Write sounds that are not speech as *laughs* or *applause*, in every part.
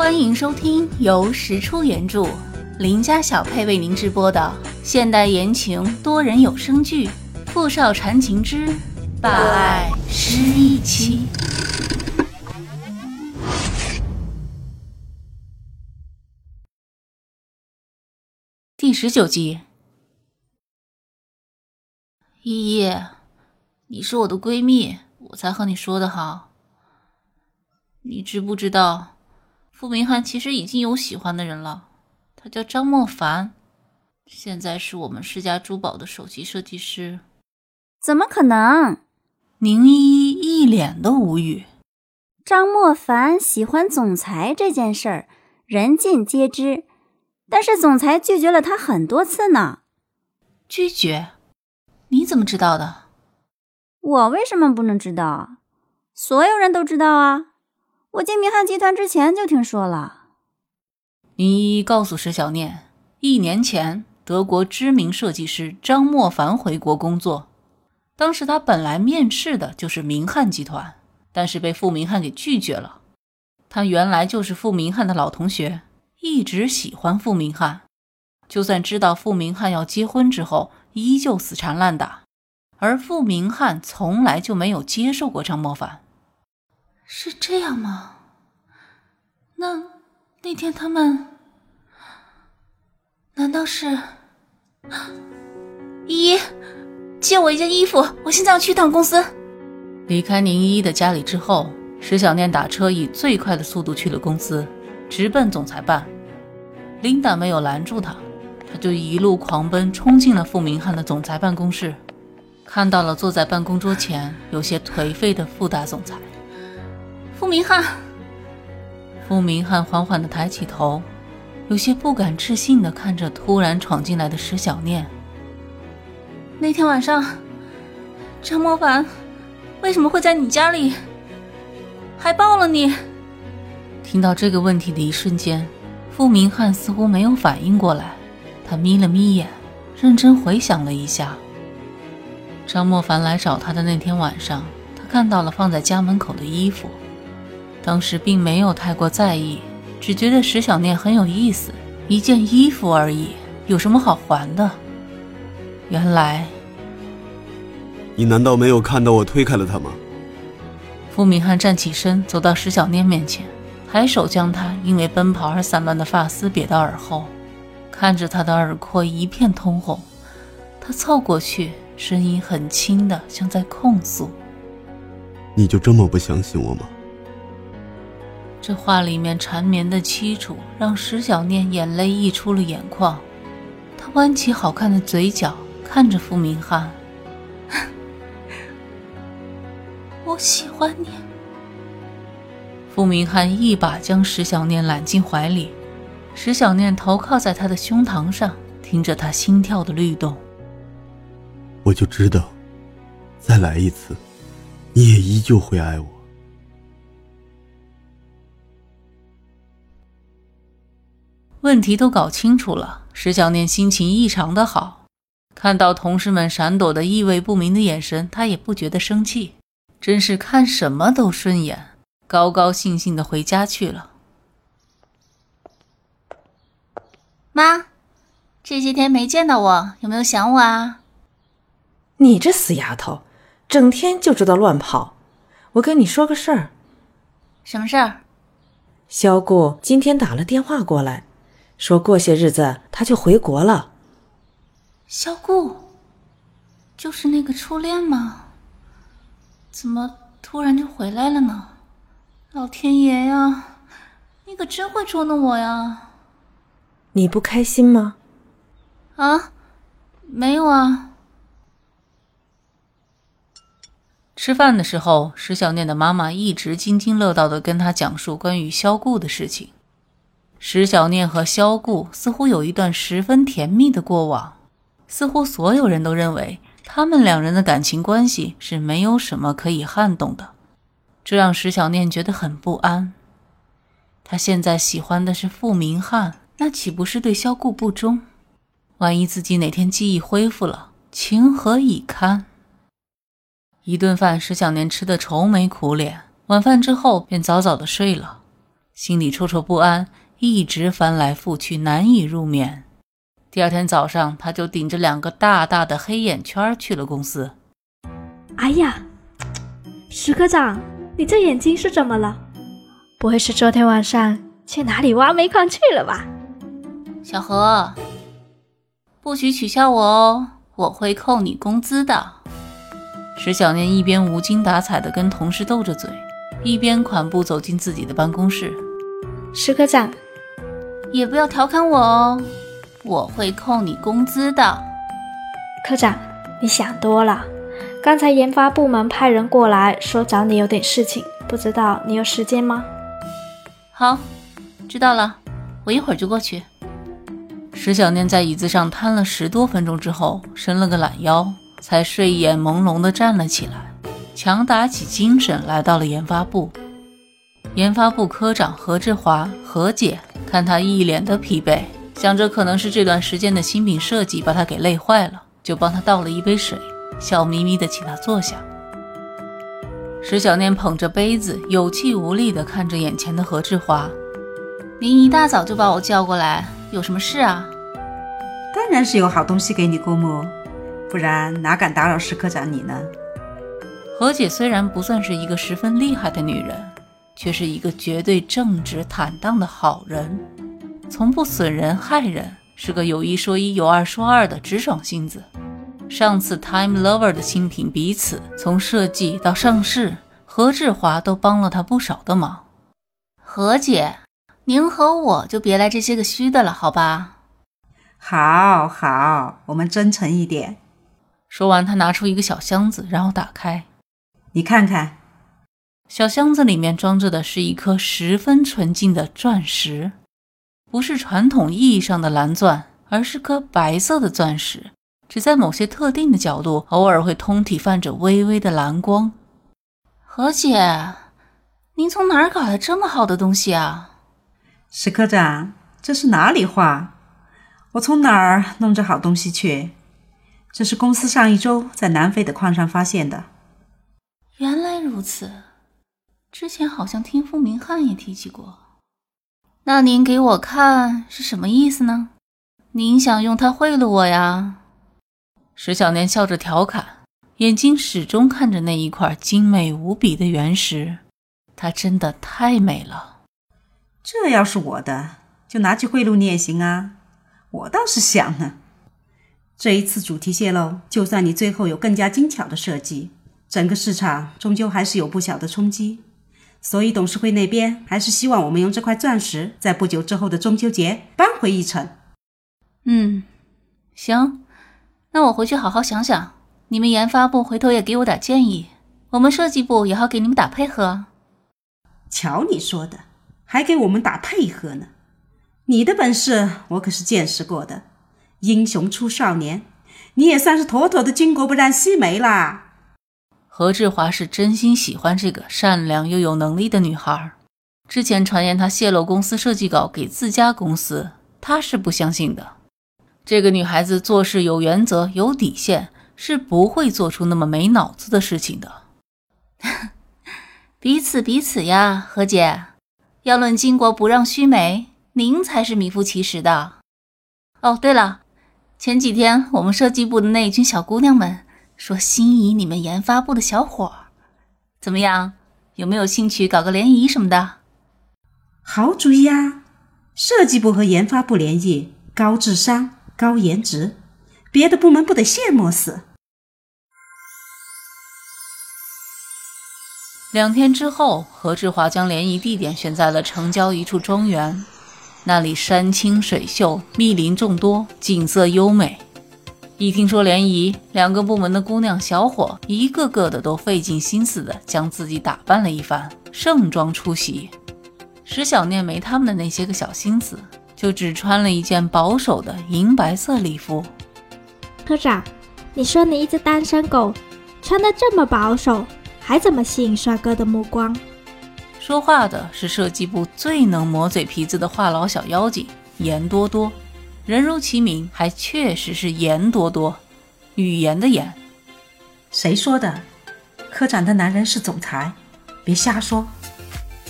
欢迎收听由石出原著、林家小配为您直播的现代言情多人有声剧《富少缠情之霸爱失忆妻》第十九集。依依，你是我的闺蜜，我才和你说的好。你知不知道？傅明翰其实已经有喜欢的人了，他叫张莫凡，现在是我们世家珠宝的首席设计师。怎么可能？宁依依一脸的无语。张莫凡喜欢总裁这件事儿，人尽皆知，但是总裁拒绝了他很多次呢。拒绝？你怎么知道的？我为什么不能知道？所有人都知道啊。我进明翰集团之前就听说了。林依依告诉石小念，一年前德国知名设计师张莫凡回国工作，当时他本来面试的就是明翰集团，但是被傅明翰给拒绝了。他原来就是傅明翰的老同学，一直喜欢傅明翰，就算知道傅明翰要结婚之后，依旧死缠烂打，而傅明翰从来就没有接受过张莫凡。是这样吗？那那天他们难道是？依依，借我一件衣服，我现在要去一趟公司。离开宁依依的家里之后，石小念打车以最快的速度去了公司，直奔总裁办。琳达没有拦住他，他就一路狂奔，冲进了傅明翰的总裁办公室，看到了坐在办公桌前有些颓废的傅大总裁。傅明翰，傅明翰缓缓的抬起头，有些不敢置信的看着突然闯进来的石小念。那天晚上，张莫凡为什么会在你家里，还抱了你？听到这个问题的一瞬间，傅明翰似乎没有反应过来，他眯了眯眼，认真回想了一下。张莫凡来找他的那天晚上，他看到了放在家门口的衣服。当时并没有太过在意，只觉得石小念很有意思，一件衣服而已，有什么好还的？原来，你难道没有看到我推开了他吗？傅明翰站起身，走到石小念面前，抬手将她因为奔跑而散乱的发丝别到耳后，看着她的耳廓一片通红，他凑过去，声音很轻的，像在控诉：“你就这么不相信我吗？”这话里面缠绵的凄楚，让石小念眼泪溢出了眼眶。她弯起好看的嘴角，看着傅明翰：“ *laughs* 我喜欢你。”傅明翰一把将石小念揽进怀里，石小念头靠在他的胸膛上，听着他心跳的律动。我就知道，再来一次，你也依旧会爱我。问题都搞清楚了，石小念心情异常的好。看到同事们闪躲的意味不明的眼神，她也不觉得生气，真是看什么都顺眼，高高兴兴的回家去了。妈，这些天没见到我，有没有想我啊？你这死丫头，整天就知道乱跑。我跟你说个事儿。什么事儿？萧顾今天打了电话过来。说过些日子他就回国了。萧顾，就是那个初恋吗？怎么突然就回来了呢？老天爷呀，你可真会捉弄我呀！你不开心吗？啊，没有啊。吃饭的时候，石小念的妈妈一直津津乐道的跟他讲述关于萧顾的事情。石小念和萧顾似乎有一段十分甜蜜的过往，似乎所有人都认为他们两人的感情关系是没有什么可以撼动的，这让石小念觉得很不安。他现在喜欢的是傅明翰，那岂不是对萧顾不忠？万一自己哪天记忆恢复了，情何以堪？一顿饭，石小念吃得愁眉苦脸，晚饭之后便早早的睡了。心里绰绰不安，一直翻来覆去，难以入眠。第二天早上，他就顶着两个大大的黑眼圈去了公司。哎呀，石科长，你这眼睛是怎么了？不会是昨天晚上去哪里挖煤矿去了吧？小何，不许取笑我哦，我会扣你工资的。石小念一边无精打采的跟同事斗着嘴，一边款步走进自己的办公室。石科长，也不要调侃我哦。我会扣你工资的，科长，你想多了。刚才研发部门派人过来，说找你有点事情，不知道你有时间吗？好，知道了，我一会儿就过去。石小念在椅子上瘫了十多分钟之后，伸了个懒腰，才睡眼朦胧地站了起来，强打起精神来到了研发部。研发部科长何志华，何姐看他一脸的疲惫。想着可能是这段时间的新品设计把他给累坏了，就帮他倒了一杯水，笑眯眯的请他坐下。石小念捧着杯子，有气无力的看着眼前的何志华。您一大早就把我叫过来，有什么事啊？当然是有好东西给你过目，不然哪敢打扰石科长你呢？何姐虽然不算是一个十分厉害的女人，却是一个绝对正直坦荡的好人。从不损人害人，是个有一说一、有二说二的直爽性子。上次 Time Lover 的新品彼此从设计到上市，何志华都帮了他不少的忙。何姐，您和我就别来这些个虚的了，好吧？好好，我们真诚一点。说完，他拿出一个小箱子，然后打开，你看看，小箱子里面装着的是一颗十分纯净的钻石。不是传统意义上的蓝钻，而是颗白色的钻石，只在某些特定的角度，偶尔会通体泛着微微的蓝光。何姐，您从哪儿搞来这么好的东西啊？石科长，这是哪里话？我从哪儿弄这好东西去？这是公司上一周在南非的矿上发现的。原来如此，之前好像听傅明翰也提起过。那您给我看是什么意思呢？您想用它贿赂我呀？石小年笑着调侃，眼睛始终看着那一块精美无比的原石，它真的太美了。这要是我的，就拿去贿赂你也行啊。我倒是想呢，这一次主题泄露，就算你最后有更加精巧的设计，整个市场终究还是有不小的冲击。所以董事会那边还是希望我们用这块钻石，在不久之后的中秋节扳回一城。嗯，行，那我回去好好想想。你们研发部回头也给我点建议，我们设计部也好给你们打配合。瞧你说的，还给我们打配合呢？你的本事我可是见识过的，英雄出少年，你也算是妥妥的巾帼不让须眉啦。何志华是真心喜欢这个善良又有能力的女孩。之前传言她泄露公司设计稿给自家公司，他是不相信的。这个女孩子做事有原则、有底线，是不会做出那么没脑子的事情的。*laughs* 彼此彼此呀，何姐。要论巾帼不让须眉，您才是名副其实的。哦，对了，前几天我们设计部的那一群小姑娘们。说心仪你们研发部的小伙，怎么样？有没有兴趣搞个联谊什么的？好主意啊！设计部和研发部联谊，高智商、高颜值，别的部门不得羡慕死？两天之后，何志华将联谊地点选在了城郊一处庄园，那里山清水秀，密林众多，景色优美。一听说联谊，两个部门的姑娘小伙一个个的都费尽心思的将自己打扮了一番，盛装出席。石小念没他们的那些个小心思，就只穿了一件保守的银白色礼服。科长，你说你一只单身狗，穿的这么保守，还怎么吸引帅哥的目光？说话的是设计部最能磨嘴皮子的话痨小妖精严多多。人如其名，还确实是言多多，语言的言。谁说的？科长的男人是总裁，别瞎说。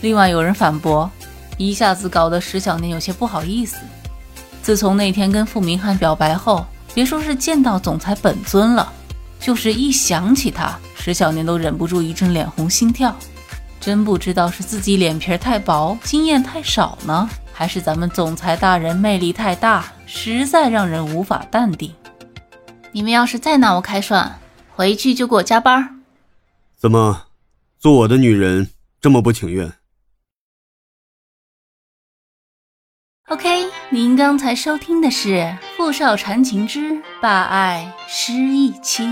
另外有人反驳：“一下子搞得石小念有些不好意思。自从那天跟傅明翰表白后，别说是见到总裁本尊了，就是一想起他，石小念都忍不住一阵脸红心跳。真不知道是自己脸皮太薄，经验太少呢，还是咱们总裁大人魅力太大，实在让人无法淡定。你们要是再拿我开涮，回去就给我加班。怎么，做我的女人这么不情愿？OK，您刚才收听的是《富少缠情之霸爱失忆妻》。